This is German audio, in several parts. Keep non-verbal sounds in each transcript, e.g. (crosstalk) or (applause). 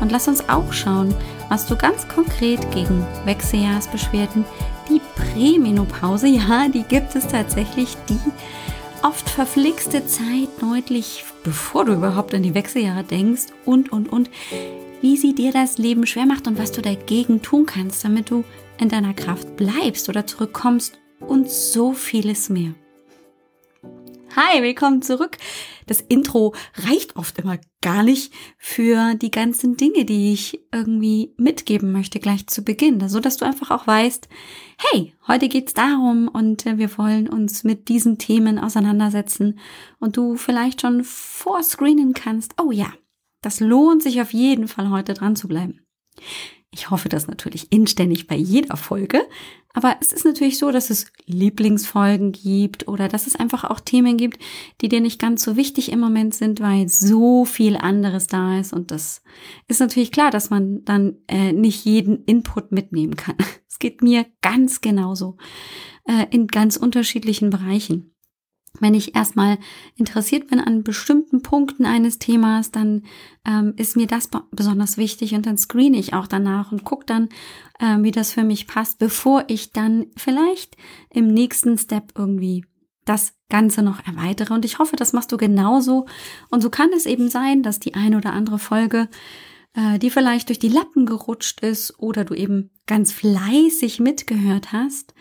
Und lass uns auch schauen, was du ganz konkret gegen Wechseljahrsbeschwerden, die Prämenopause, (laughs) ja, die gibt es tatsächlich, die oft verflixte Zeit deutlich, bevor du überhaupt an die Wechseljahre denkst und, und, und, wie sie dir das Leben schwer macht und was du dagegen tun kannst, damit du in deiner Kraft bleibst oder zurückkommst und so vieles mehr. Hi, willkommen zurück. Das Intro reicht oft immer gar nicht für die ganzen Dinge, die ich irgendwie mitgeben möchte gleich zu Beginn, so dass du einfach auch weißt, hey, heute geht's darum und äh, wir wollen uns mit diesen Themen auseinandersetzen und du vielleicht schon vorscreenen kannst. Oh ja, das lohnt sich auf jeden Fall heute dran zu bleiben. Ich hoffe das natürlich inständig bei jeder Folge, aber es ist natürlich so, dass es Lieblingsfolgen gibt oder dass es einfach auch Themen gibt, die dir nicht ganz so wichtig im Moment sind, weil so viel anderes da ist. Und das ist natürlich klar, dass man dann äh, nicht jeden Input mitnehmen kann. (laughs) Es geht mir ganz genauso äh, in ganz unterschiedlichen Bereichen wenn ich erstmal interessiert bin an bestimmten Punkten eines Themas, dann ähm, ist mir das besonders wichtig und dann screene ich auch danach und gucke dann, äh, wie das für mich passt, bevor ich dann vielleicht im nächsten Step irgendwie das Ganze noch erweitere. Und ich hoffe, das machst du genauso. Und so kann es eben sein, dass die eine oder andere Folge, äh, die vielleicht durch die Lappen gerutscht ist oder du eben ganz fleißig mitgehört hast,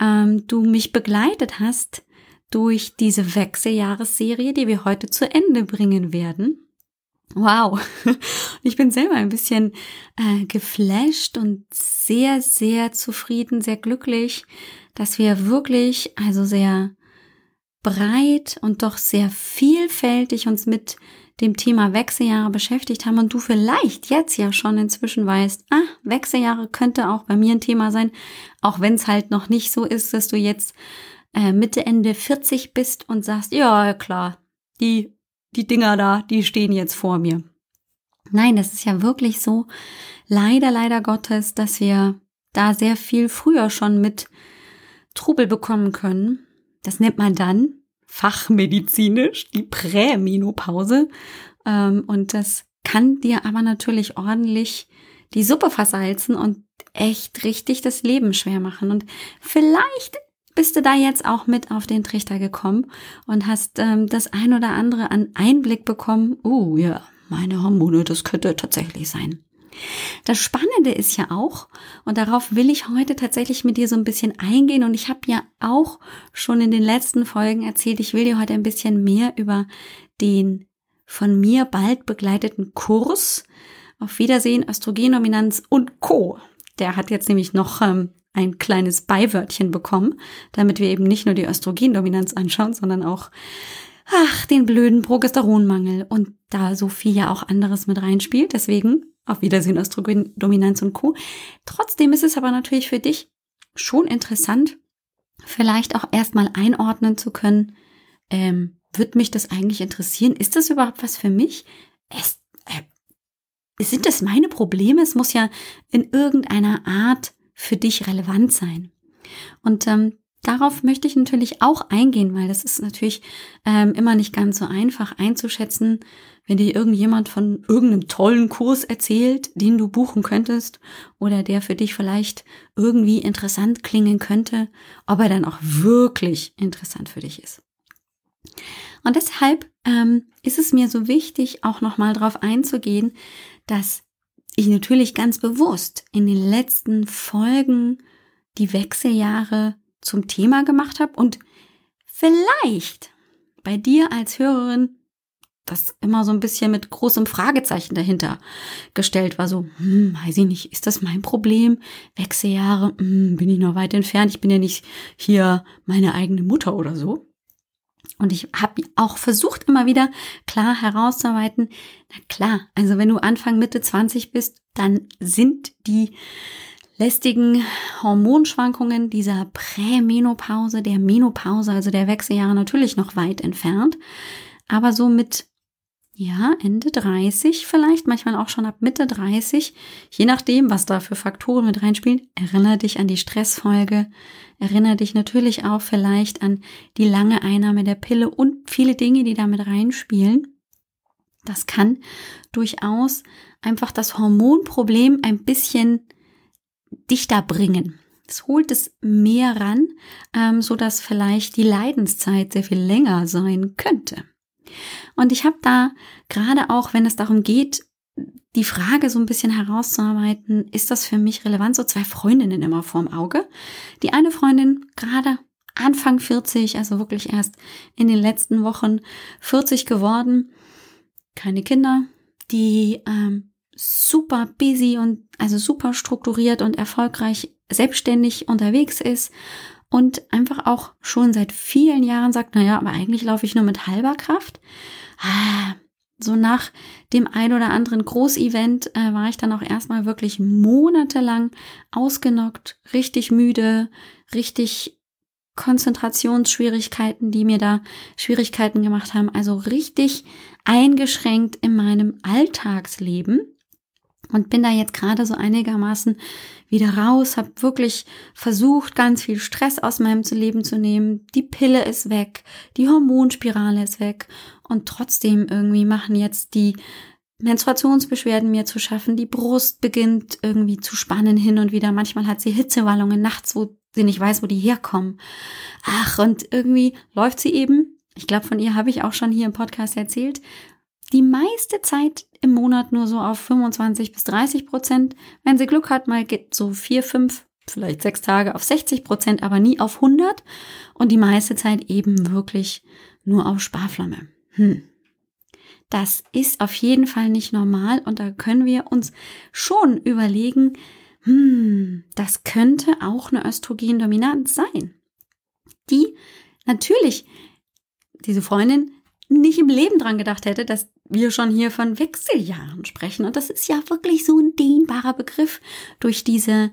ähm, du mich begleitet hast, durch diese Wechseljahresserie, die wir heute zu Ende bringen werden. Wow, (laughs) ich bin selber ein bisschen äh, geflasht und sehr, sehr zufrieden, sehr glücklich, dass wir wirklich, also sehr breit und doch sehr vielfältig uns mit dem Thema Wechseljahre beschäftigt haben und du vielleicht jetzt ja schon inzwischen weißt, ah, Wechseljahre könnte auch bei mir ein Thema sein, auch wenn es halt noch nicht so ist, dass du jetzt äh, Mitte, Ende 40 bist und sagst, ja, klar, die, die Dinger da, die stehen jetzt vor mir. Nein, das ist ja wirklich so, leider, leider Gottes, dass wir da sehr viel früher schon mit Trubel bekommen können. Das nennt man dann fachmedizinisch die Prämenopause. Ähm, und das kann dir aber natürlich ordentlich die Suppe versalzen und echt richtig das Leben schwer machen. Und vielleicht bist du da jetzt auch mit auf den Trichter gekommen und hast ähm, das ein oder andere an Einblick bekommen. Uh, ja, meine Hormone, das könnte tatsächlich sein. Das Spannende ist ja auch, und darauf will ich heute tatsächlich mit dir so ein bisschen eingehen, und ich habe ja auch schon in den letzten Folgen erzählt, ich will dir heute ein bisschen mehr über den von mir bald begleiteten Kurs auf Wiedersehen, Östrogendominanz und Co. Der hat jetzt nämlich noch ähm, ein kleines Beiwörtchen bekommen, damit wir eben nicht nur die Östrogendominanz anschauen, sondern auch ach, den blöden Progesteronmangel und da so viel ja auch anderes mit reinspielt. Deswegen auf Wiedersehen Östrogendominanz und Co. Trotzdem ist es aber natürlich für dich schon interessant, vielleicht auch erstmal einordnen zu können, ähm, wird mich das eigentlich interessieren? Ist das überhaupt was für mich? Es, äh, sind das meine Probleme? Es muss ja in irgendeiner Art für dich relevant sein. Und ähm, darauf möchte ich natürlich auch eingehen, weil das ist natürlich ähm, immer nicht ganz so einfach einzuschätzen, wenn dir irgendjemand von irgendeinem tollen Kurs erzählt, den du buchen könntest oder der für dich vielleicht irgendwie interessant klingen könnte, ob er dann auch wirklich interessant für dich ist. Und deshalb ähm, ist es mir so wichtig, auch nochmal darauf einzugehen, dass ich natürlich ganz bewusst in den letzten Folgen die Wechseljahre zum Thema gemacht habe und vielleicht bei dir als Hörerin das immer so ein bisschen mit großem Fragezeichen dahinter gestellt war. So, hm, weiß ich nicht, ist das mein Problem? Wechseljahre, hm, bin ich noch weit entfernt? Ich bin ja nicht hier meine eigene Mutter oder so. Und ich habe auch versucht, immer wieder klar herauszuarbeiten, na klar, also wenn du Anfang Mitte 20 bist, dann sind die lästigen Hormonschwankungen dieser Prämenopause, der Menopause, also der Wechseljahre natürlich noch weit entfernt. Aber so mit, ja, Ende 30 vielleicht, manchmal auch schon ab Mitte 30, je nachdem, was da für Faktoren mit reinspielen, erinnere dich an die Stressfolge, erinnere dich natürlich auch vielleicht an die lange Einnahme der Pille und viele Dinge, die da mit reinspielen. Das kann durchaus einfach das Hormonproblem ein bisschen dichter bringen. Es holt es mehr ran, ähm, so dass vielleicht die Leidenszeit sehr viel länger sein könnte. Und ich habe da gerade auch, wenn es darum geht, die Frage so ein bisschen herauszuarbeiten, ist das für mich relevant? So zwei Freundinnen immer vorm Auge. Die eine Freundin gerade Anfang 40, also wirklich erst in den letzten Wochen 40 geworden, keine Kinder, die ähm, super busy und also super strukturiert und erfolgreich selbstständig unterwegs ist und einfach auch schon seit vielen Jahren sagt, naja, aber eigentlich laufe ich nur mit halber Kraft. Ah, so nach dem ein oder anderen Großevent äh, war ich dann auch erstmal wirklich monatelang ausgenockt, richtig müde, richtig Konzentrationsschwierigkeiten, die mir da Schwierigkeiten gemacht haben, also richtig eingeschränkt in meinem Alltagsleben und bin da jetzt gerade so einigermaßen wieder raus, habe wirklich versucht, ganz viel Stress aus meinem Leben zu nehmen. Die Pille ist weg, die Hormonspirale ist weg und trotzdem irgendwie machen jetzt die Menstruationsbeschwerden mir zu schaffen. Die Brust beginnt irgendwie zu spannen hin und wieder. Manchmal hat sie Hitzewallungen nachts, wo sie nicht weiß, wo die herkommen. Ach, und irgendwie läuft sie eben. Ich glaube, von ihr habe ich auch schon hier im Podcast erzählt die meiste Zeit im Monat nur so auf 25 bis 30 Prozent. Wenn sie Glück hat, mal geht so vier, fünf, vielleicht sechs Tage auf 60 Prozent, aber nie auf 100. Und die meiste Zeit eben wirklich nur auf Sparflamme. Hm. Das ist auf jeden Fall nicht normal und da können wir uns schon überlegen, hm, das könnte auch eine Östrogendominanz sein. Die natürlich, diese Freundin nicht im Leben dran gedacht hätte, dass wir schon hier von Wechseljahren sprechen. Und das ist ja wirklich so ein dehnbarer Begriff durch diese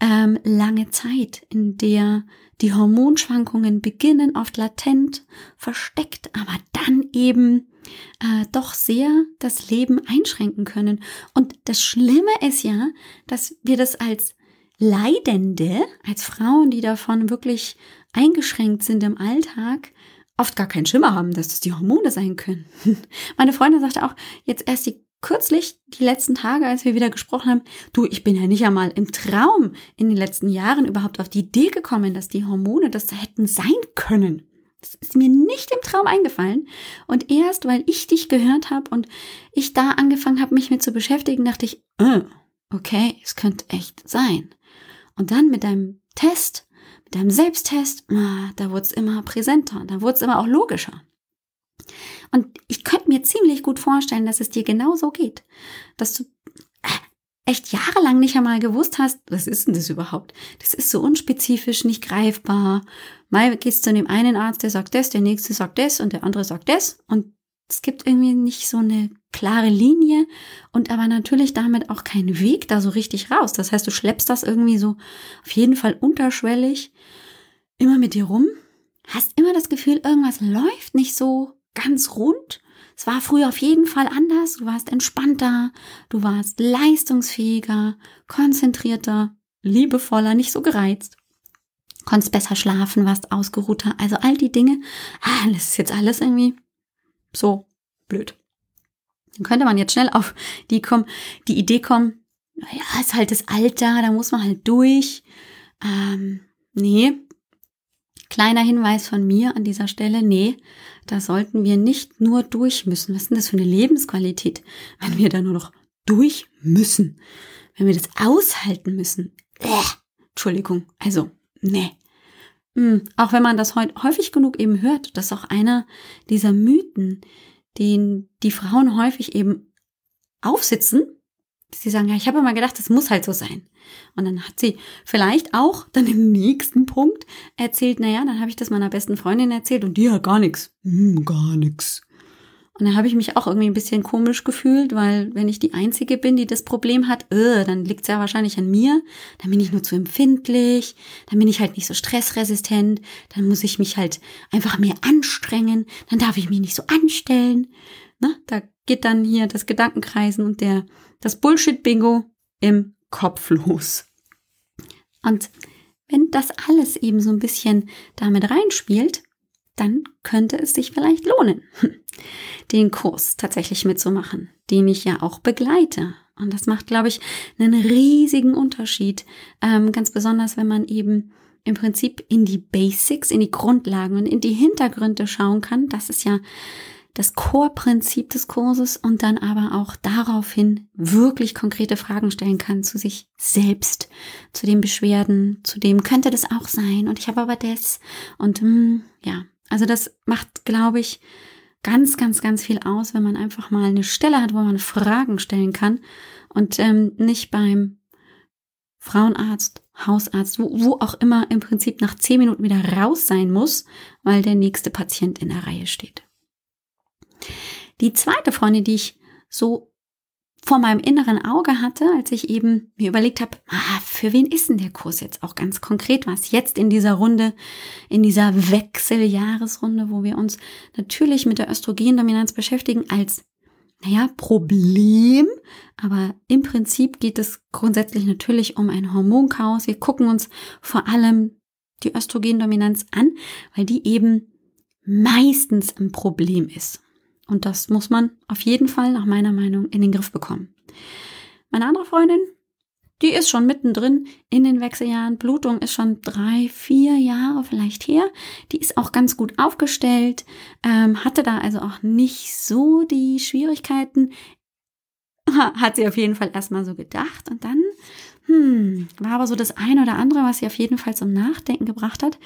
ähm, lange Zeit, in der die Hormonschwankungen beginnen, oft latent, versteckt, aber dann eben äh, doch sehr das Leben einschränken können. Und das Schlimme ist ja, dass wir das als Leidende, als Frauen, die davon wirklich eingeschränkt sind im Alltag, oft gar keinen Schimmer haben, dass das die Hormone sein können. (laughs) Meine Freundin sagte auch, jetzt erst die kürzlich, die letzten Tage, als wir wieder gesprochen haben, du, ich bin ja nicht einmal im Traum in den letzten Jahren überhaupt auf die Idee gekommen, dass die Hormone das hätten sein können. Das ist mir nicht im Traum eingefallen. Und erst, weil ich dich gehört habe und ich da angefangen habe, mich mit zu beschäftigen, dachte ich, äh, okay, es könnte echt sein. Und dann mit deinem Test mit deinem Selbsttest, da wurde es immer präsenter, da wurde es immer auch logischer. Und ich könnte mir ziemlich gut vorstellen, dass es dir genauso geht, dass du äh, echt jahrelang nicht einmal gewusst hast, was ist denn das überhaupt? Das ist so unspezifisch, nicht greifbar. Mal gehst du zu dem einen Arzt, der sagt das, der nächste sagt das und der andere sagt das und es gibt irgendwie nicht so eine klare Linie und aber natürlich damit auch keinen Weg da so richtig raus. Das heißt, du schleppst das irgendwie so auf jeden Fall unterschwellig immer mit dir rum, hast immer das Gefühl, irgendwas läuft nicht so ganz rund. Es war früher auf jeden Fall anders. Du warst entspannter, du warst leistungsfähiger, konzentrierter, liebevoller, nicht so gereizt. Konntest besser schlafen, warst ausgeruhter. Also all die Dinge. Ah, das ist jetzt alles irgendwie so blöd. Dann könnte man jetzt schnell auf die, kommen, die Idee kommen, naja, ist halt das Alter, da muss man halt durch. Ähm, nee, kleiner Hinweis von mir an dieser Stelle, nee, da sollten wir nicht nur durch müssen. Was ist denn das für eine Lebensqualität, wenn wir da nur noch durch müssen? Wenn wir das aushalten müssen? Äh, Entschuldigung, also, nee. Hm, auch wenn man das häufig genug eben hört, das ist auch einer dieser Mythen, den die Frauen häufig eben aufsitzen, sie sagen, ja, ich habe immer gedacht, das muss halt so sein. Und dann hat sie vielleicht auch dann im nächsten Punkt erzählt, naja, dann habe ich das meiner besten Freundin erzählt und die hat gar nichts. Hm, gar nichts. Und da habe ich mich auch irgendwie ein bisschen komisch gefühlt, weil wenn ich die Einzige bin, die das Problem hat, äh, dann liegt es ja wahrscheinlich an mir. Dann bin ich nur zu empfindlich, dann bin ich halt nicht so stressresistent, dann muss ich mich halt einfach mehr anstrengen, dann darf ich mich nicht so anstellen. Ne? Da geht dann hier das Gedankenkreisen und der, das Bullshit-Bingo im Kopf los. Und wenn das alles eben so ein bisschen damit reinspielt, dann könnte es sich vielleicht lohnen, (laughs) den Kurs tatsächlich mitzumachen, den ich ja auch begleite. Und das macht, glaube ich, einen riesigen Unterschied. Ähm, ganz besonders, wenn man eben im Prinzip in die Basics, in die Grundlagen und in die Hintergründe schauen kann. Das ist ja das Core-Prinzip des Kurses und dann aber auch daraufhin wirklich konkrete Fragen stellen kann zu sich selbst, zu den Beschwerden, zu dem könnte das auch sein und ich habe aber das und mh, hm, ja, also das macht, glaube ich, ganz, ganz, ganz viel aus, wenn man einfach mal eine Stelle hat, wo man Fragen stellen kann und ähm, nicht beim Frauenarzt, Hausarzt, wo, wo auch immer im Prinzip nach zehn Minuten wieder raus sein muss, weil der nächste Patient in der Reihe steht. Die zweite Freundin, die ich so vor meinem inneren Auge hatte, als ich eben mir überlegt habe, ah, für wen ist denn der Kurs jetzt auch ganz konkret, was jetzt in dieser Runde, in dieser Wechseljahresrunde, wo wir uns natürlich mit der Östrogendominanz beschäftigen als, naja, Problem, aber im Prinzip geht es grundsätzlich natürlich um ein Hormonchaos. Wir gucken uns vor allem die Östrogendominanz an, weil die eben meistens ein Problem ist. Und das muss man auf jeden Fall nach meiner Meinung in den Griff bekommen. Meine andere Freundin, die ist schon mittendrin in den Wechseljahren. Blutung ist schon drei, vier Jahre vielleicht her. Die ist auch ganz gut aufgestellt, ähm, hatte da also auch nicht so die Schwierigkeiten. (laughs) Hat sie auf jeden Fall erstmal so gedacht. Und dann hm, war aber so das eine oder andere, was sie auf jeden Fall zum Nachdenken gebracht hat.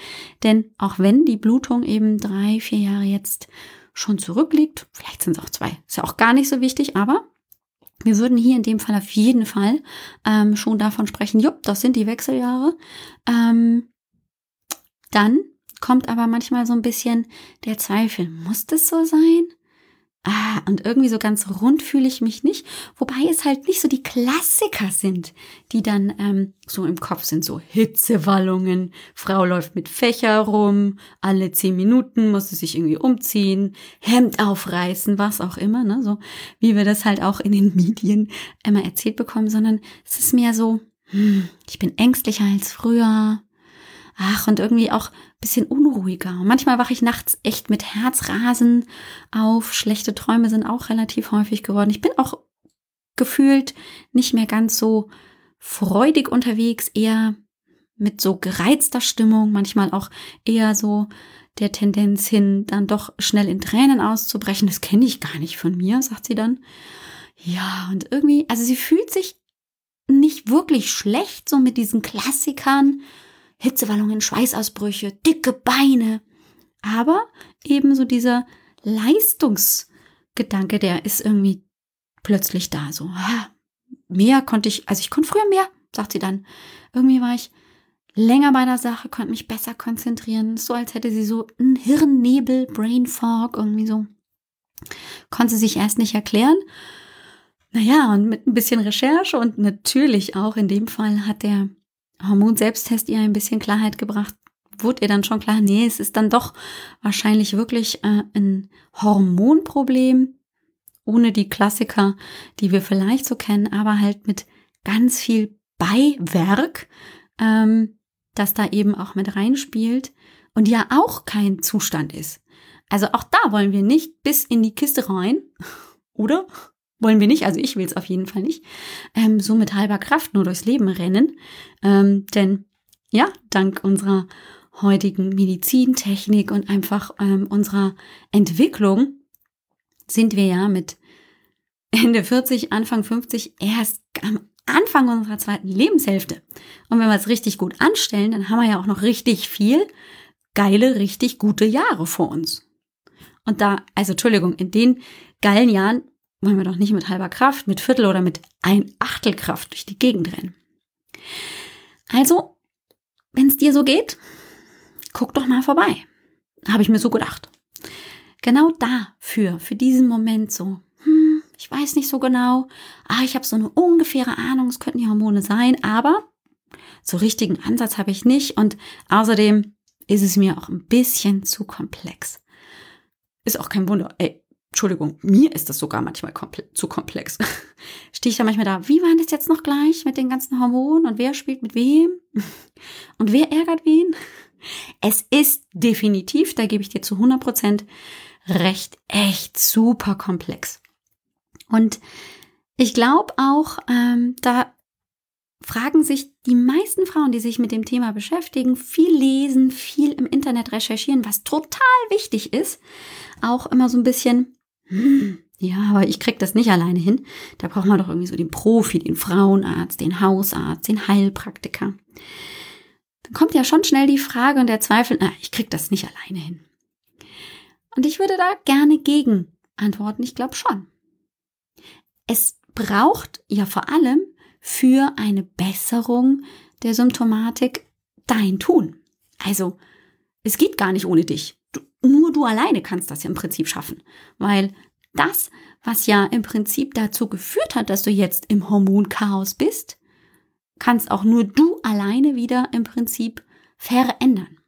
Denn auch wenn die Blutung eben drei, vier Jahre jetzt schon zurückliegt. Vielleicht sind es auch zwei. Ist ja auch gar nicht so wichtig, aber wir würden hier in dem Fall auf jeden Fall ähm, schon davon sprechen, jupp, das sind die Wechseljahre. Ähm, dann kommt aber manchmal so ein bisschen der Zweifel, muss das so sein? Ah, und irgendwie so ganz rund fühle ich mich nicht. Wobei es halt nicht so die Klassiker sind, die dann ähm, so im Kopf sind. So Hitzewallungen, Frau läuft mit Fächer rum, alle zehn Minuten muss sie sich irgendwie umziehen, Hemd aufreißen, was auch immer. Ne? So wie wir das halt auch in den Medien immer erzählt bekommen. Sondern es ist mehr so, hm, ich bin ängstlicher als früher. Ach, und irgendwie auch bisschen unruhiger. manchmal wache ich nachts echt mit Herzrasen auf. Schlechte Träume sind auch relativ häufig geworden. Ich bin auch gefühlt nicht mehr ganz so freudig unterwegs, eher mit so gereizter Stimmung, manchmal auch eher so der Tendenz hin, dann doch schnell in Tränen auszubrechen. Das kenne ich gar nicht von mir, sagt sie dann. Ja, und irgendwie, also sie fühlt sich nicht wirklich schlecht, so mit diesen Klassikern Hitzewallungen, Schweißausbrüche, dicke Beine. Aber ebenso dieser Leistungsgedanke, der ist irgendwie plötzlich da. So, ah, mehr konnte ich, also ich konnte früher mehr, sagt sie dann. Irgendwie war ich länger bei der Sache, konnte mich besser konzentrieren. So als hätte sie so einen Hirnnebel, Brain Fog, irgendwie so. Konnte sie sich erst nicht erklären. Naja, und mit ein bisschen Recherche und natürlich auch in dem Fall hat der Hormon-Selbsttest ihr ein bisschen Klarheit gebracht, wurde ihr dann schon klar, nee, es ist dann doch wahrscheinlich wirklich äh, ein Hormonproblem, ohne die Klassiker, die wir vielleicht so kennen, aber halt mit ganz viel Beiwerk, ähm, das da eben auch mit reinspielt und ja auch kein Zustand ist. Also auch da wollen wir nicht bis in die Kiste rein, (laughs) oder? Wollen wir nicht, also ich will es auf jeden Fall nicht, ähm, so mit halber Kraft nur durchs Leben rennen. Ähm, denn ja, dank unserer heutigen Medizintechnik und einfach ähm, unserer Entwicklung sind wir ja mit Ende 40, Anfang 50 erst am Anfang unserer zweiten Lebenshälfte. Und wenn wir es richtig gut anstellen, dann haben wir ja auch noch richtig viel geile, richtig gute Jahre vor uns. Und da, also Entschuldigung, in den geilen Jahren wollen wir doch nicht mit halber Kraft, mit Viertel oder mit ein Achtel Kraft durch die Gegend rennen. Also, wenn es dir so geht, guck doch mal vorbei. Habe ich mir so gedacht. genau dafür, für diesen Moment so, hm, ich weiß nicht so genau, ah, ich habe so eine ungefähre Ahnung, es könnten die Hormone sein, aber so richtigen Ansatz habe ich nicht und außerdem ist es mir auch ein bisschen zu komplex. Ist auch kein Wunder. Ey, Entschuldigung, mir ist das sogar manchmal komple zu komplex. (laughs) Stehe ich da manchmal da, wie war das jetzt noch gleich mit den ganzen Hormonen und wer spielt mit wem (laughs) und wer ärgert wen? Es ist definitiv, da gebe ich dir zu 100 Prozent recht, echt super komplex. Und ich glaube auch, ähm, da fragen sich die meisten Frauen, die sich mit dem Thema beschäftigen, viel lesen, viel im Internet recherchieren, was total wichtig ist, auch immer so ein bisschen, ja, aber ich krieg das nicht alleine hin. Da braucht man doch irgendwie so den Profi, den Frauenarzt, den Hausarzt, den Heilpraktiker. Dann kommt ja schon schnell die Frage und der Zweifel, na, ich krieg das nicht alleine hin. Und ich würde da gerne gegen antworten, ich glaube schon. Es braucht ja vor allem für eine Besserung der Symptomatik dein Tun. Also, es geht gar nicht ohne dich. Nur du alleine kannst das ja im Prinzip schaffen, weil das, was ja im Prinzip dazu geführt hat, dass du jetzt im Hormonchaos bist, kannst auch nur du alleine wieder im Prinzip verändern.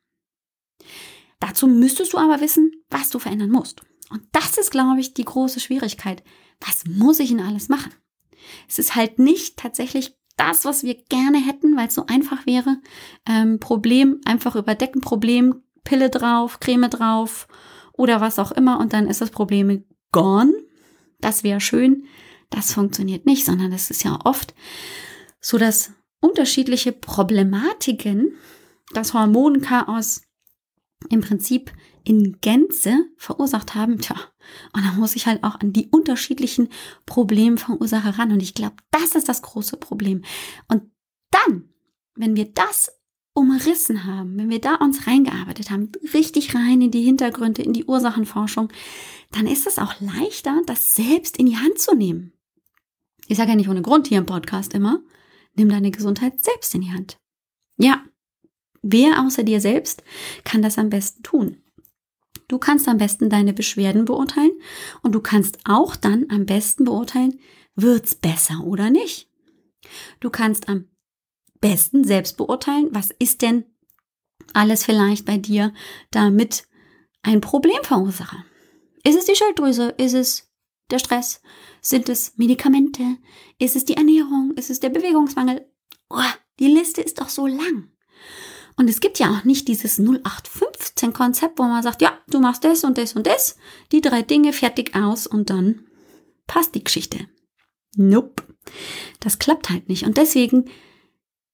Dazu müsstest du aber wissen, was du verändern musst. Und das ist, glaube ich, die große Schwierigkeit. Was muss ich denn alles machen? Es ist halt nicht tatsächlich das, was wir gerne hätten, weil es so einfach wäre. Ähm, Problem einfach überdecken, Problem, Pille drauf, Creme drauf oder was auch immer und dann ist das Problem gone. Das wäre schön. Das funktioniert nicht, sondern es ist ja oft so, dass unterschiedliche Problematiken das Hormonchaos im Prinzip in Gänze verursacht haben, tja, und da muss ich halt auch an die unterschiedlichen Problemverursacher ran. Und ich glaube, das ist das große Problem. Und dann, wenn wir das umrissen haben, wenn wir da uns reingearbeitet haben, richtig rein in die Hintergründe, in die Ursachenforschung, dann ist es auch leichter, das selbst in die Hand zu nehmen. Ich sage ja nicht ohne Grund hier im Podcast immer, nimm deine Gesundheit selbst in die Hand. Ja, wer außer dir selbst kann das am besten tun? Du kannst am besten deine Beschwerden beurteilen und du kannst auch dann am besten beurteilen, wird's besser oder nicht. Du kannst am besten selbst beurteilen, was ist denn alles vielleicht bei dir damit ein Problemverursacher. Ist es die Schilddrüse? Ist es der Stress? Sind es Medikamente? Ist es die Ernährung? Ist es der Bewegungsmangel? Oh, die Liste ist doch so lang. Und es gibt ja auch nicht dieses 0815-Konzept, wo man sagt, ja, du machst das und das und das, die drei Dinge fertig aus und dann passt die Geschichte. Nope. Das klappt halt nicht. Und deswegen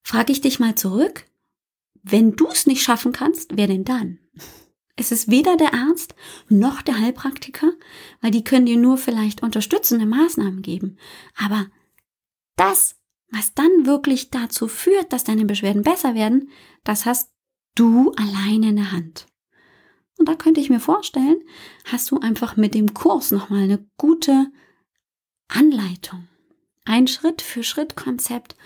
frage ich dich mal zurück, wenn du es nicht schaffen kannst, wer denn dann? Es ist weder der Arzt noch der Heilpraktiker, weil die können dir nur vielleicht unterstützende Maßnahmen geben. Aber das was dann wirklich dazu führt, dass deine Beschwerden besser werden, das hast du alleine in der Hand. Und da könnte ich mir vorstellen, hast du einfach mit dem Kurs nochmal eine gute Anleitung. Ein Schritt für Schritt Konzept,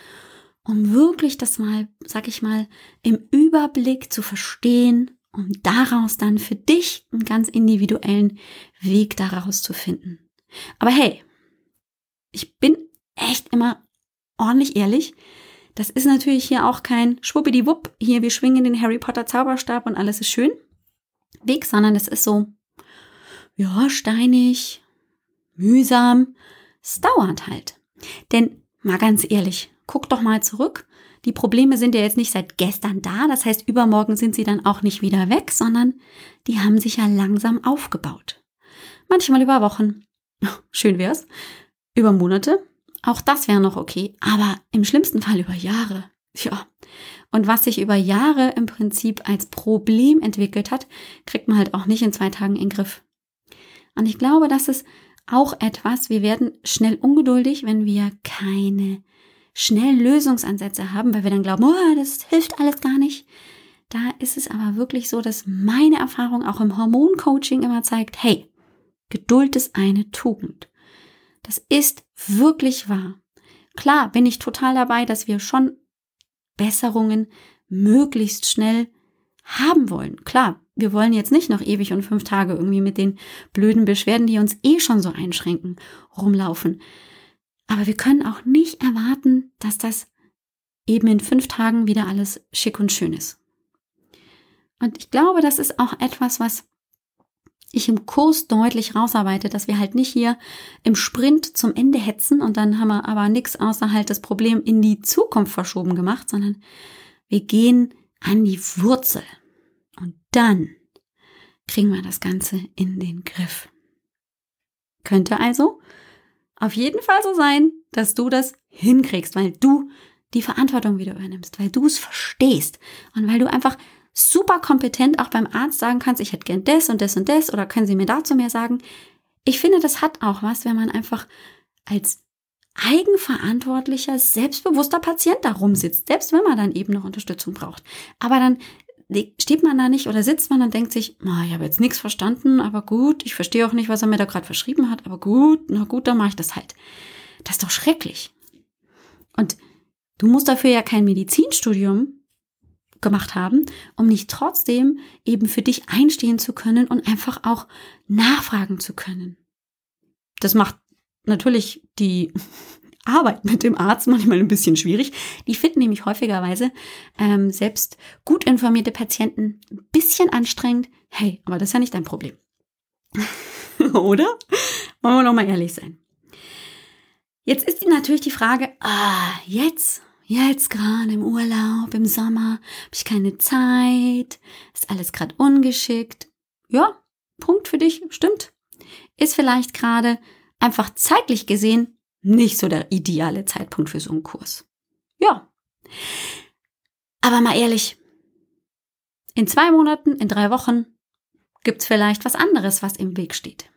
um wirklich das mal, sag ich mal, im Überblick zu verstehen, um daraus dann für dich einen ganz individuellen Weg daraus zu finden. Aber hey, ich bin echt immer ordentlich ehrlich. Das ist natürlich hier auch kein Schwuppidiwupp, hier wir schwingen den Harry Potter Zauberstab und alles ist schön. Weg, sondern es ist so, ja, steinig, mühsam. Es dauert halt. Denn mal ganz ehrlich, guck doch mal zurück. Die Probleme sind ja jetzt nicht seit gestern da, das heißt, übermorgen sind sie dann auch nicht wieder weg, sondern die haben sich ja langsam aufgebaut. Manchmal über Wochen, (laughs) schön wär's, über Monate, auch das wäre noch okay, aber im schlimmsten Fall über Jahre. Ja. Und was sich über Jahre im Prinzip als Problem entwickelt hat, kriegt man halt auch nicht in zwei Tagen in den Griff. Und ich glaube, das ist auch etwas, wir werden schnell ungeduldig, wenn wir keine schnellen Lösungsansätze haben, weil wir dann glauben, oh, das hilft alles gar nicht. Da ist es aber wirklich so, dass meine Erfahrung auch im Hormoncoaching immer zeigt, hey, Geduld ist eine Tugend. Das ist wirklich wahr. Klar bin ich total dabei, dass wir schon Besserungen möglichst schnell haben wollen. Klar, wir wollen jetzt nicht noch ewig und fünf Tage irgendwie mit den blöden Beschwerden, die uns eh schon so einschränken, rumlaufen. Aber wir können auch nicht erwarten, dass das eben in fünf Tagen wieder alles schick und schön ist. Und ich glaube, das ist auch etwas, was ich im Kurs deutlich rausarbeite, dass wir halt nicht hier im Sprint zum Ende hetzen und dann haben wir aber nichts außer halt das Problem in die Zukunft verschoben gemacht, sondern wir gehen an die Wurzel und dann kriegen wir das Ganze in den Griff. Könnte also auf jeden Fall so sein, dass du das hinkriegst, weil du die Verantwortung wieder übernimmst, weil du es verstehst und weil du einfach super kompetent auch beim Arzt sagen kannst, ich hätte gern das und das und das oder können Sie mir dazu mehr sagen. Ich finde, das hat auch was, wenn man einfach als eigenverantwortlicher, selbstbewusster Patient da rumsitzt, selbst wenn man dann eben noch Unterstützung braucht. Aber dann steht man da nicht oder sitzt man und denkt sich, oh, ich habe jetzt nichts verstanden, aber gut, ich verstehe auch nicht, was er mir da gerade verschrieben hat, aber gut, na gut, dann mache ich das halt. Das ist doch schrecklich. Und du musst dafür ja kein Medizinstudium gemacht haben, um nicht trotzdem eben für dich einstehen zu können und einfach auch nachfragen zu können. Das macht natürlich die Arbeit mit dem Arzt manchmal ein bisschen schwierig. Die finden nämlich häufigerweise ähm, selbst gut informierte Patienten ein bisschen anstrengend. Hey, aber das ist ja nicht dein Problem. (laughs) Oder? Wollen wir noch mal ehrlich sein. Jetzt ist natürlich die Frage, ah, jetzt Jetzt gerade im Urlaub, im Sommer, habe ich keine Zeit, ist alles gerade ungeschickt. Ja, Punkt für dich, stimmt. Ist vielleicht gerade einfach zeitlich gesehen nicht so der ideale Zeitpunkt für so einen Kurs. Ja. Aber mal ehrlich, in zwei Monaten, in drei Wochen gibt's vielleicht was anderes, was im Weg steht.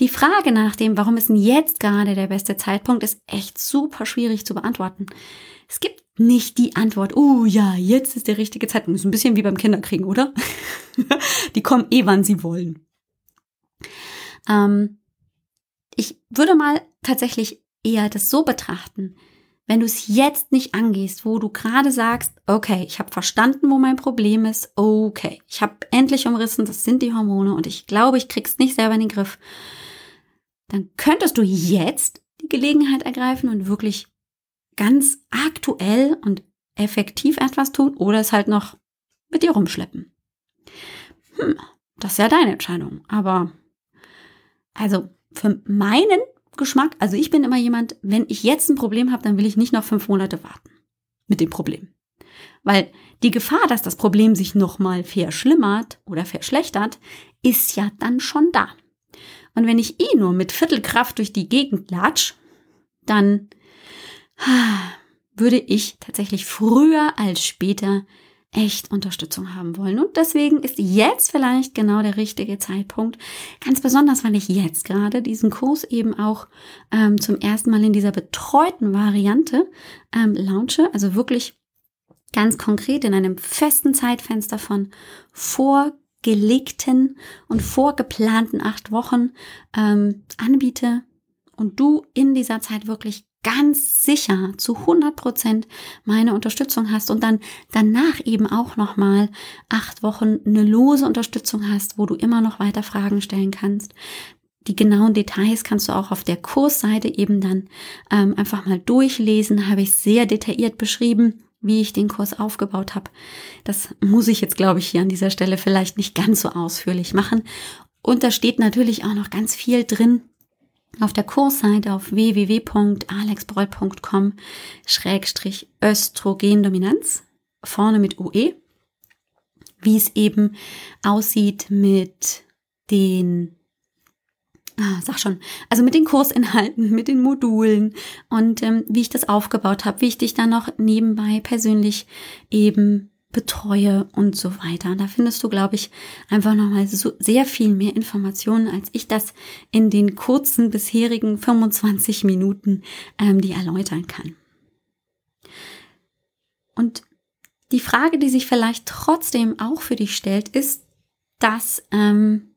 Die Frage nach dem, warum ist denn jetzt gerade der beste Zeitpunkt, ist echt super schwierig zu beantworten. Es gibt nicht die Antwort, oh ja, jetzt ist der richtige Zeitpunkt. Ist ein bisschen wie beim Kinderkriegen, oder? (laughs) die kommen eh, wann sie wollen. Ähm, ich würde mal tatsächlich eher das so betrachten, wenn du es jetzt nicht angehst, wo du gerade sagst, okay, ich habe verstanden, wo mein Problem ist, okay, ich habe endlich umrissen, das sind die Hormone und ich glaube, ich krieg's nicht selber in den Griff, dann könntest du jetzt die Gelegenheit ergreifen und wirklich ganz aktuell und effektiv etwas tun oder es halt noch mit dir rumschleppen. Hm, das ist ja deine Entscheidung. Aber also für meinen Geschmack, also ich bin immer jemand, wenn ich jetzt ein Problem habe, dann will ich nicht noch fünf Monate warten mit dem Problem. Weil die Gefahr, dass das Problem sich nochmal verschlimmert oder verschlechtert, ist ja dann schon da. Und wenn ich eh nur mit Viertelkraft durch die Gegend latsch, dann würde ich tatsächlich früher als später echt Unterstützung haben wollen. Und deswegen ist jetzt vielleicht genau der richtige Zeitpunkt. Ganz besonders, weil ich jetzt gerade diesen Kurs eben auch ähm, zum ersten Mal in dieser betreuten Variante ähm, launche. Also wirklich ganz konkret in einem festen Zeitfenster von vorgelegten und vorgeplanten acht Wochen ähm, anbiete und du in dieser Zeit wirklich ganz sicher zu 100 Prozent meine Unterstützung hast und dann danach eben auch nochmal acht Wochen eine lose Unterstützung hast, wo du immer noch weiter Fragen stellen kannst. Die genauen Details kannst du auch auf der Kursseite eben dann ähm, einfach mal durchlesen. Habe ich sehr detailliert beschrieben, wie ich den Kurs aufgebaut habe. Das muss ich jetzt, glaube ich, hier an dieser Stelle vielleicht nicht ganz so ausführlich machen. Und da steht natürlich auch noch ganz viel drin, auf der Kursseite auf www.alexbroll.com Schrägstrich Östrogendominanz, vorne mit UE, wie es eben aussieht mit den Ah, sag schon, also mit den Kursinhalten, (laughs) mit den Modulen und ähm, wie ich das aufgebaut habe, wie ich dich dann noch nebenbei persönlich eben betreue und so weiter. Da findest du, glaube ich, einfach nochmal so sehr viel mehr Informationen, als ich das in den kurzen bisherigen 25 Minuten ähm, die erläutern kann. Und die Frage, die sich vielleicht trotzdem auch für dich stellt, ist, dass, ähm,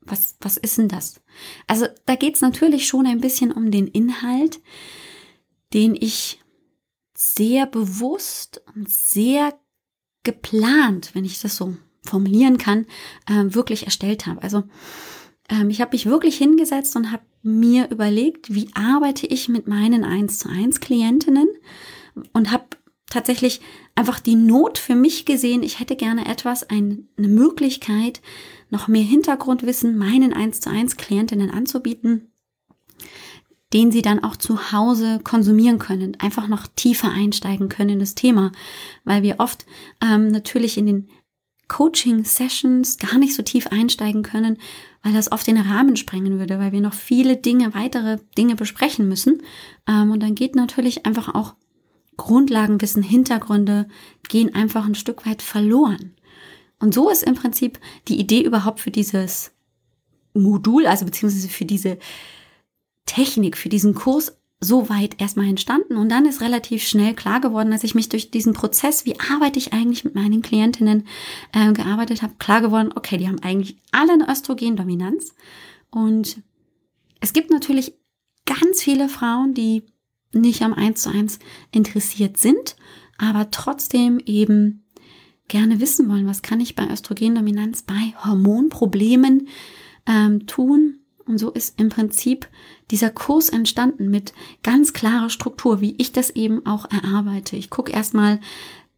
was, was ist denn das? Also da geht es natürlich schon ein bisschen um den Inhalt, den ich sehr bewusst und sehr geplant, wenn ich das so formulieren kann, äh, wirklich erstellt habe. Also ähm, ich habe mich wirklich hingesetzt und habe mir überlegt, wie arbeite ich mit meinen 1 zu 1 Klientinnen und habe tatsächlich einfach die Not für mich gesehen. Ich hätte gerne etwas, eine Möglichkeit, noch mehr Hintergrundwissen meinen 1 zu 1 Klientinnen anzubieten, den sie dann auch zu Hause konsumieren können, einfach noch tiefer einsteigen können in das Thema, weil wir oft ähm, natürlich in den Coaching-Sessions gar nicht so tief einsteigen können, weil das oft den Rahmen sprengen würde, weil wir noch viele Dinge, weitere Dinge besprechen müssen. Ähm, und dann geht natürlich einfach auch Grundlagenwissen, Hintergründe gehen einfach ein Stück weit verloren. Und so ist im Prinzip die Idee überhaupt für dieses Modul, also beziehungsweise für diese Technik, für diesen Kurs so weit erstmal entstanden. Und dann ist relativ schnell klar geworden, dass ich mich durch diesen Prozess, wie arbeite ich eigentlich mit meinen Klientinnen äh, gearbeitet habe, klar geworden, okay, die haben eigentlich alle eine Östrogendominanz. Und es gibt natürlich ganz viele Frauen, die nicht am 1 zu 1 interessiert sind, aber trotzdem eben gerne wissen wollen, was kann ich bei Östrogendominanz, bei Hormonproblemen ähm, tun. Und so ist im Prinzip dieser Kurs entstanden mit ganz klarer Struktur, wie ich das eben auch erarbeite. Ich gucke erstmal,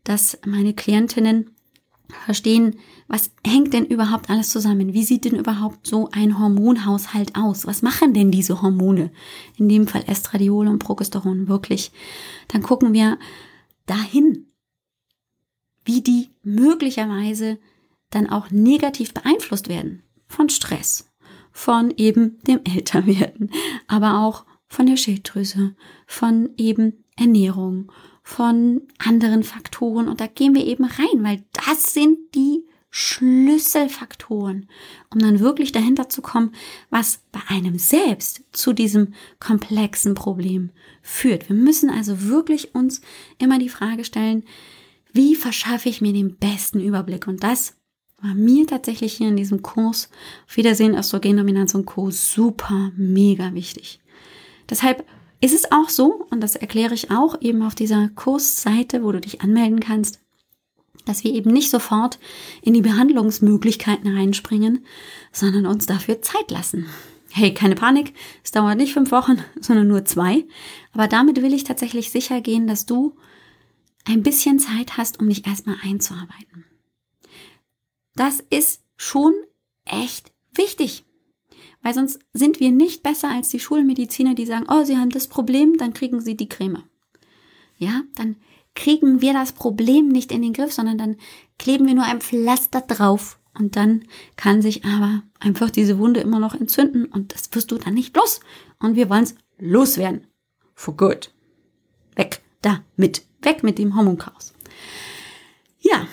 dass meine Klientinnen verstehen, was hängt denn überhaupt alles zusammen? Wie sieht denn überhaupt so ein Hormonhaushalt aus? Was machen denn diese Hormone? In dem Fall Estradiol und Progesteron wirklich. Dann gucken wir dahin, wie die möglicherweise dann auch negativ beeinflusst werden von Stress, von eben dem Älterwerden, aber auch von der Schilddrüse, von eben Ernährung, von anderen Faktoren. Und da gehen wir eben rein, weil das sind die Schlüsselfaktoren, um dann wirklich dahinter zu kommen, was bei einem selbst zu diesem komplexen Problem führt. Wir müssen also wirklich uns immer die Frage stellen, wie verschaffe ich mir den besten Überblick? Und das war mir tatsächlich hier in diesem Kurs Wiedersehen Östrogendominanz und Co. super mega wichtig. Deshalb ist es auch so, und das erkläre ich auch eben auf dieser Kursseite, wo du dich anmelden kannst, dass wir eben nicht sofort in die Behandlungsmöglichkeiten reinspringen, sondern uns dafür Zeit lassen. Hey, keine Panik, es dauert nicht fünf Wochen, (laughs) sondern nur zwei. Aber damit will ich tatsächlich sicher gehen, dass du ein bisschen Zeit hast, um dich erstmal einzuarbeiten. Das ist schon echt wichtig. Weil sonst sind wir nicht besser als die Schulmediziner, die sagen, oh, sie haben das Problem, dann kriegen sie die Creme. Ja, dann kriegen wir das Problem nicht in den Griff, sondern dann kleben wir nur ein Pflaster drauf und dann kann sich aber einfach diese Wunde immer noch entzünden und das wirst du dann nicht los. Und wir wollen es loswerden. For good. Weg damit. Weg mit dem Hormonchaos. Ja,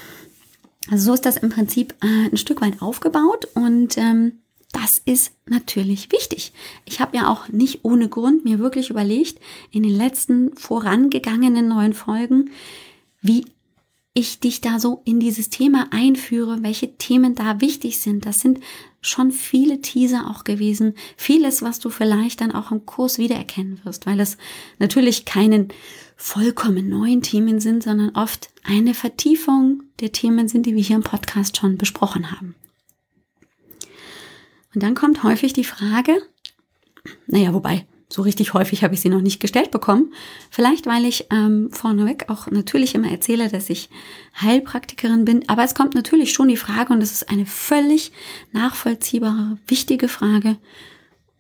also so ist das im Prinzip äh, ein Stück weit aufgebaut und ähm, das ist natürlich wichtig. Ich habe ja auch nicht ohne Grund mir wirklich überlegt, in den letzten vorangegangenen neuen Folgen, wie ich dich da so in dieses Thema einführe, welche Themen da wichtig sind. Das sind schon viele Teaser auch gewesen. Vieles, was du vielleicht dann auch im Kurs wiedererkennen wirst, weil es natürlich keinen vollkommen neuen Themen sind, sondern oft eine Vertiefung der Themen sind, die wir hier im Podcast schon besprochen haben. Und dann kommt häufig die Frage, naja, wobei, so richtig häufig habe ich sie noch nicht gestellt bekommen. Vielleicht, weil ich ähm, vorneweg auch natürlich immer erzähle, dass ich Heilpraktikerin bin. Aber es kommt natürlich schon die Frage, und das ist eine völlig nachvollziehbare, wichtige Frage.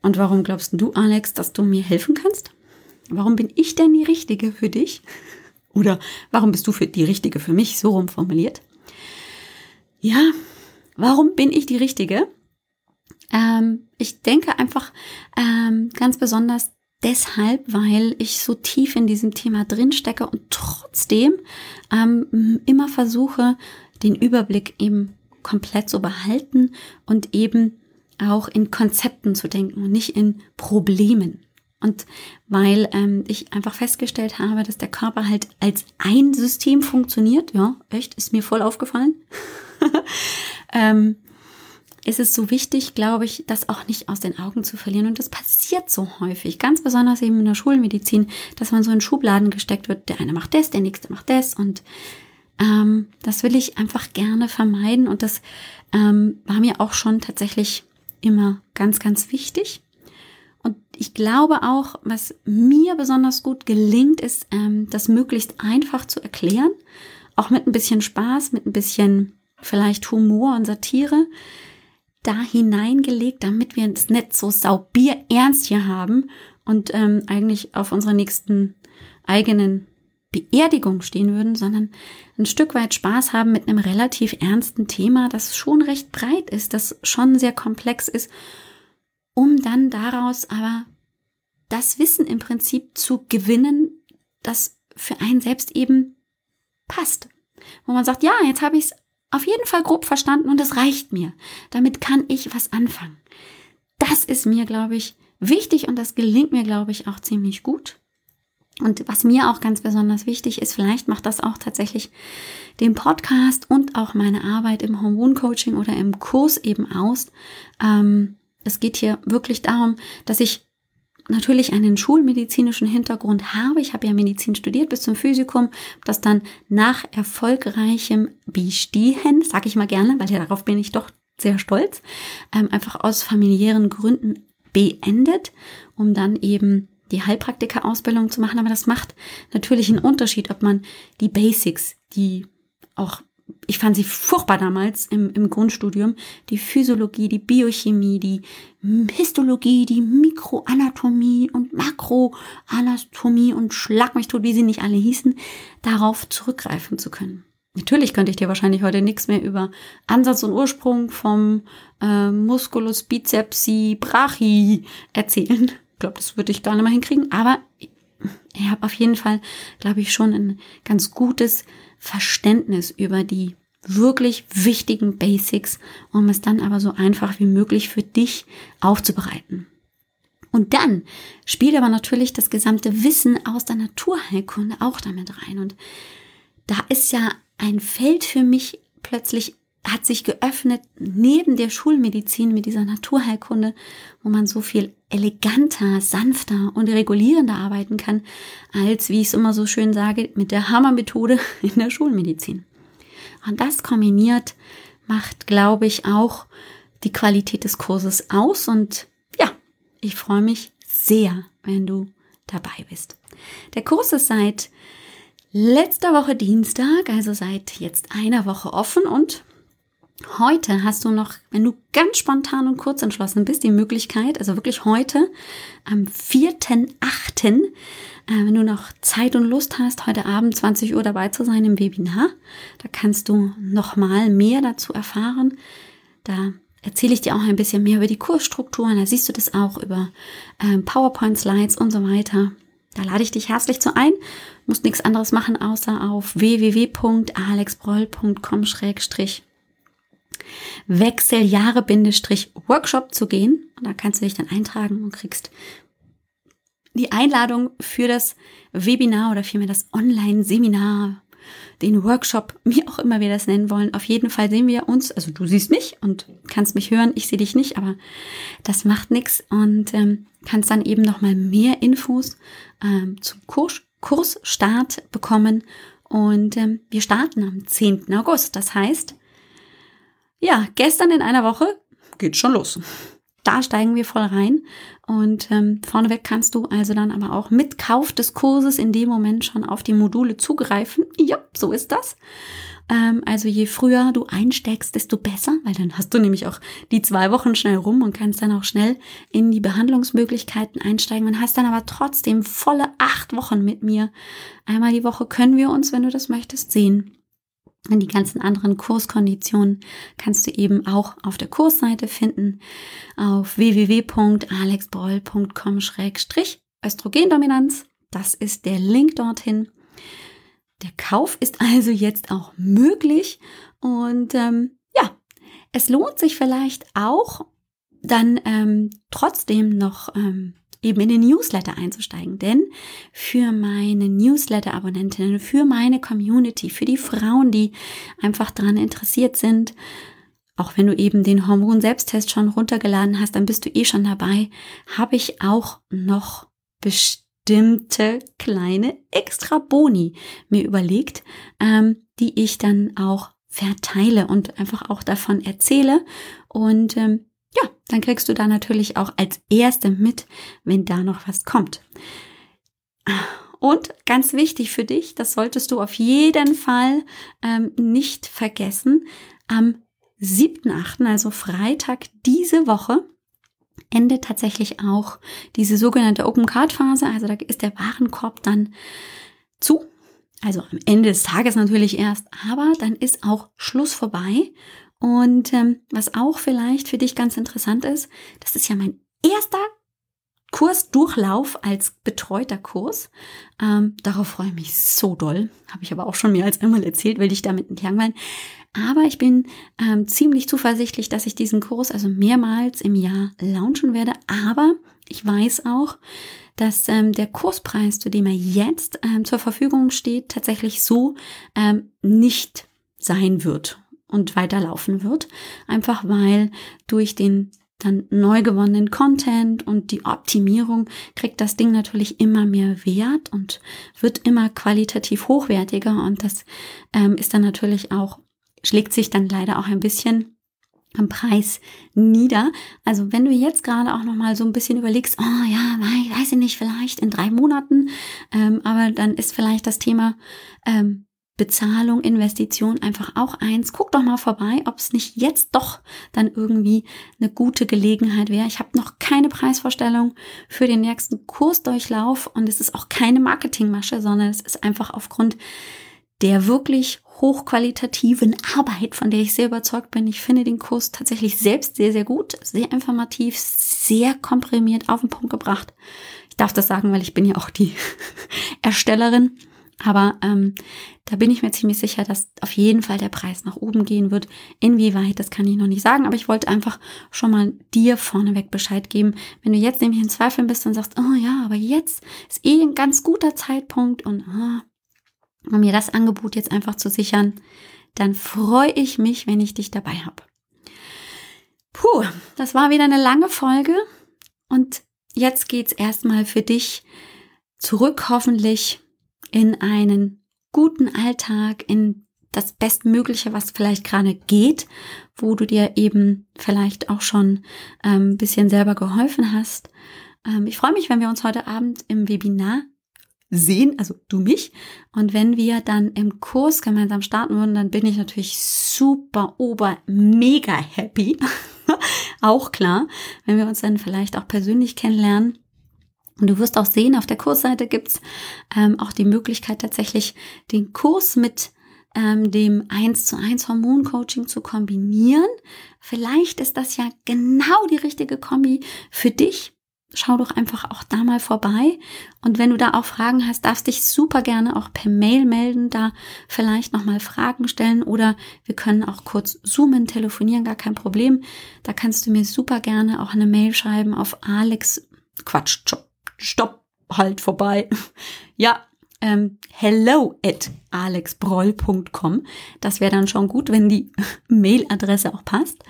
Und warum glaubst du, Alex, dass du mir helfen kannst? Warum bin ich denn die Richtige für dich? Oder warum bist du für die Richtige für mich? So rum formuliert. Ja, warum bin ich die Richtige? Ähm, ich denke einfach ähm, ganz besonders deshalb, weil ich so tief in diesem Thema drin stecke und trotzdem ähm, immer versuche, den Überblick eben komplett zu behalten und eben auch in Konzepten zu denken und nicht in Problemen. Und weil ähm, ich einfach festgestellt habe, dass der Körper halt als ein System funktioniert, ja, echt, ist mir voll aufgefallen, (laughs) ähm, ist es so wichtig, glaube ich, das auch nicht aus den Augen zu verlieren. Und das passiert so häufig, ganz besonders eben in der Schulmedizin, dass man so in Schubladen gesteckt wird. Der eine macht das, der nächste macht das und Ähm, das will ich einfach gerne vermeiden und das ähm, war mir auch schon tatsächlich immer ganz, ganz wichtig. Und ich glaube auch, was mir besonders gut gelingt, ist, ähm, das möglichst einfach zu erklären, auch mit ein bisschen Spaß, mit ein bisschen vielleicht Humor und Satire da hineingelegt, damit wir es nicht so saubier ernst hier haben und ähm, eigentlich auf unserer nächsten eigenen Beerdigung stehen würden, sondern ein Stück weit Spaß haben mit einem relativ ernsten Thema, das schon recht breit ist, das schon sehr komplex ist, um dann daraus aber das Wissen im Prinzip zu gewinnen, das für einen selbst eben passt. Wo man sagt, ja, jetzt habe ich es auf jeden Fall grob verstanden und es reicht mir. Damit kann ich was anfangen. Das ist mir, glaube ich, wichtig und das gelingt mir, glaube ich, auch ziemlich gut. Und was mir auch ganz besonders wichtig ist, vielleicht macht das auch tatsächlich den Podcast und auch meine Arbeit im Hormoncoaching oder im Kurs eben aus. Ähm, es geht hier wirklich darum, dass ich natürlich einen schulmedizinischen Hintergrund habe. Ich habe ja Medizin studiert bis zum Physikum, das dann nach erfolgreichem Bestehen, sage ich mal gerne, weil darauf bin ich doch sehr stolz, ähm, einfach aus familiären Gründen beendet, um dann eben die Heilpraktiker-Ausbildung zu machen. Aber das macht natürlich einen Unterschied, ob man die Basics, die auch, ich fand sie furchtbar damals im, im Grundstudium, die Physiologie, die Biochemie, die Histologie, die Mikroanatomie und Makroanatomie und Schlag mich tot, wie sie nicht alle hießen, darauf zurückgreifen zu können. Natürlich könnte ich dir wahrscheinlich heute nichts mehr über Ansatz und Ursprung vom äh, Musculus bicepsi brachi erzählen ich glaube, das würde ich gar nicht mal hinkriegen, aber ich habe auf jeden Fall, glaube ich, schon ein ganz gutes Verständnis über die wirklich wichtigen Basics, um es dann aber so einfach wie möglich für dich aufzubereiten. Und dann spielt aber natürlich das gesamte Wissen aus der Naturheilkunde auch damit rein. Und da ist ja ein Feld für mich plötzlich hat sich geöffnet neben der Schulmedizin mit dieser Naturheilkunde, wo man so viel eleganter, sanfter und regulierender arbeiten kann, als, wie ich es immer so schön sage, mit der Hammermethode (laughs) in der Schulmedizin. Und das kombiniert macht, glaube ich, auch die Qualität des Kurses aus. Und ja, ich freue mich sehr, wenn du dabei bist. Der Kurs ist seit letzter Woche Dienstag, also seit jetzt einer Woche offen und Heute hast du noch, wenn du ganz spontan und kurz entschlossen bist, die Möglichkeit, also wirklich heute, am 4.8., äh, wenn du noch Zeit und Lust hast, heute Abend 20 Uhr dabei zu sein im Webinar. Da kannst du nochmal mehr dazu erfahren. Da erzähle ich dir auch ein bisschen mehr über die Kursstrukturen. Da siehst du das auch über äh, PowerPoint-Slides und so weiter. Da lade ich dich herzlich zu ein. Musst nichts anderes machen, außer auf www.alexbroll.com Wechseljahre-Workshop zu gehen. Und da kannst du dich dann eintragen und kriegst die Einladung für das Webinar oder vielmehr das Online-Seminar, den Workshop, wie auch immer wir das nennen wollen. Auf jeden Fall sehen wir uns, also du siehst mich und kannst mich hören, ich sehe dich nicht, aber das macht nichts und ähm, kannst dann eben nochmal mehr Infos ähm, zum Kurs, Kursstart bekommen. Und ähm, wir starten am 10. August. Das heißt, ja, gestern in einer Woche geht schon los. Da steigen wir voll rein und ähm, vorneweg kannst du also dann aber auch mit Kauf des Kurses in dem Moment schon auf die Module zugreifen. Ja, so ist das. Ähm, also je früher du einsteigst, desto besser, weil dann hast du nämlich auch die zwei Wochen schnell rum und kannst dann auch schnell in die Behandlungsmöglichkeiten einsteigen und hast dann aber trotzdem volle acht Wochen mit mir. Einmal die Woche können wir uns, wenn du das möchtest, sehen. Und die ganzen anderen Kurskonditionen kannst du eben auch auf der Kursseite finden auf www.alexbroll.com-östrogendominanz. Das ist der Link dorthin. Der Kauf ist also jetzt auch möglich und ähm, ja, es lohnt sich vielleicht auch dann ähm, trotzdem noch ähm, eben in den Newsletter einzusteigen. Denn für meine Newsletter-Abonnentinnen, für meine Community, für die Frauen, die einfach daran interessiert sind, auch wenn du eben den Hormon-Selbsttest schon runtergeladen hast, dann bist du eh schon dabei, habe ich auch noch bestimmte kleine extra Boni mir überlegt, ähm, die ich dann auch verteile und einfach auch davon erzähle. Und ähm, ja, dann kriegst du da natürlich auch als Erste mit, wenn da noch was kommt. Und ganz wichtig für dich, das solltest du auf jeden Fall ähm, nicht vergessen, am 7.8., also Freitag diese Woche, endet tatsächlich auch diese sogenannte Open Card Phase. Also da ist der Warenkorb dann zu. Also am Ende des Tages natürlich erst, aber dann ist auch Schluss vorbei. Und ähm, was auch vielleicht für dich ganz interessant ist, das ist ja mein erster Kursdurchlauf als betreuter Kurs. Ähm, darauf freue ich mich so doll. Habe ich aber auch schon mehr als einmal erzählt, will ich damit nicht langweilen. Aber ich bin ähm, ziemlich zuversichtlich, dass ich diesen Kurs also mehrmals im Jahr launchen werde. Aber ich weiß auch, dass ähm, der Kurspreis, zu dem er jetzt ähm, zur Verfügung steht, tatsächlich so ähm, nicht sein wird und weiterlaufen wird. Einfach weil durch den dann neu gewonnenen Content und die Optimierung kriegt das Ding natürlich immer mehr Wert und wird immer qualitativ hochwertiger und das ähm, ist dann natürlich auch, schlägt sich dann leider auch ein bisschen am Preis nieder. Also wenn du jetzt gerade auch noch mal so ein bisschen überlegst, oh ja, weiß ich nicht, vielleicht in drei Monaten, ähm, aber dann ist vielleicht das Thema ähm, Bezahlung, Investition einfach auch eins. Guck doch mal vorbei, ob es nicht jetzt doch dann irgendwie eine gute Gelegenheit wäre. Ich habe noch keine Preisvorstellung für den nächsten Kursdurchlauf und es ist auch keine Marketingmasche, sondern es ist einfach aufgrund der wirklich hochqualitativen Arbeit, von der ich sehr überzeugt bin. Ich finde den Kurs tatsächlich selbst sehr, sehr gut, sehr informativ, sehr komprimiert auf den Punkt gebracht. Ich darf das sagen, weil ich bin ja auch die (laughs) Erstellerin. Aber ähm, da bin ich mir ziemlich sicher, dass auf jeden Fall der Preis nach oben gehen wird. Inwieweit, das kann ich noch nicht sagen, aber ich wollte einfach schon mal dir vorneweg Bescheid geben. Wenn du jetzt nämlich in Zweifeln bist und sagst, oh ja, aber jetzt ist eh ein ganz guter Zeitpunkt und oh, um mir das Angebot jetzt einfach zu sichern, dann freue ich mich, wenn ich dich dabei habe. Puh, das war wieder eine lange Folge und jetzt geht's erstmal für dich zurück hoffentlich in einen guten Alltag, in das Bestmögliche, was vielleicht gerade geht, wo du dir eben vielleicht auch schon ein ähm, bisschen selber geholfen hast. Ähm, ich freue mich, wenn wir uns heute Abend im Webinar sehen, also du mich. Und wenn wir dann im Kurs gemeinsam starten würden, dann bin ich natürlich super, ober, mega happy. (laughs) auch klar, wenn wir uns dann vielleicht auch persönlich kennenlernen. Und du wirst auch sehen, auf der Kursseite gibt's ähm, auch die Möglichkeit, tatsächlich den Kurs mit ähm, dem 1 zu 1 Hormoncoaching zu kombinieren. Vielleicht ist das ja genau die richtige Kombi für dich. Schau doch einfach auch da mal vorbei. Und wenn du da auch Fragen hast, darfst dich super gerne auch per Mail melden, da vielleicht nochmal Fragen stellen oder wir können auch kurz zoomen, telefonieren, gar kein Problem. Da kannst du mir super gerne auch eine Mail schreiben auf Alex, Quatsch, stopp, halt vorbei. (laughs) Ja, ähm, hello at alexbroll.com. Das wäre dann schon gut, wenn die (laughs) Mailadresse auch passt,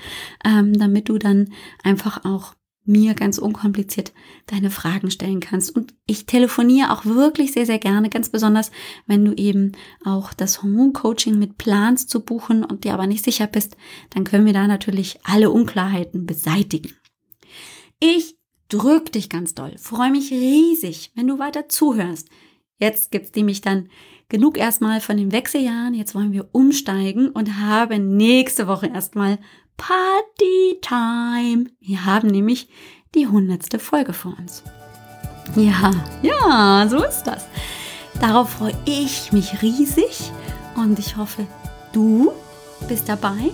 ähm, damit du dann einfach auch mir ganz unkompliziert deine Fragen stellen kannst. Und ich telefoniere auch wirklich sehr, sehr gerne, ganz besonders, wenn du eben auch das Hormoncoaching mit planst zu buchen und dir aber nicht sicher bist, dann können wir da natürlich alle Unklarheiten beseitigen. Ich drück dich ganz doll. Freue mich riesig, wenn du weiter zuhörst. Jetzt gibt's nämlich dann genug erstmal von den Wechseljahren. Jetzt wollen wir umsteigen und haben nächste Woche erstmal Party Time. Wir haben nämlich die hundertste Folge vor uns. Ja, ja, so ist das. Darauf freue ich mich riesig und ich hoffe, du bist dabei.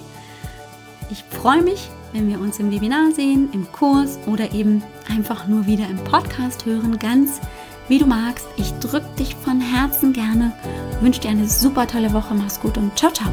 Ich freue mich, wenn wir uns im Webinar sehen, im Kurs oder eben einfach nur wieder im Podcast hören, ganz wie du magst. Ich drücke dich von Herzen gerne, wünsche dir eine super tolle Woche, mach's gut und ciao, ciao.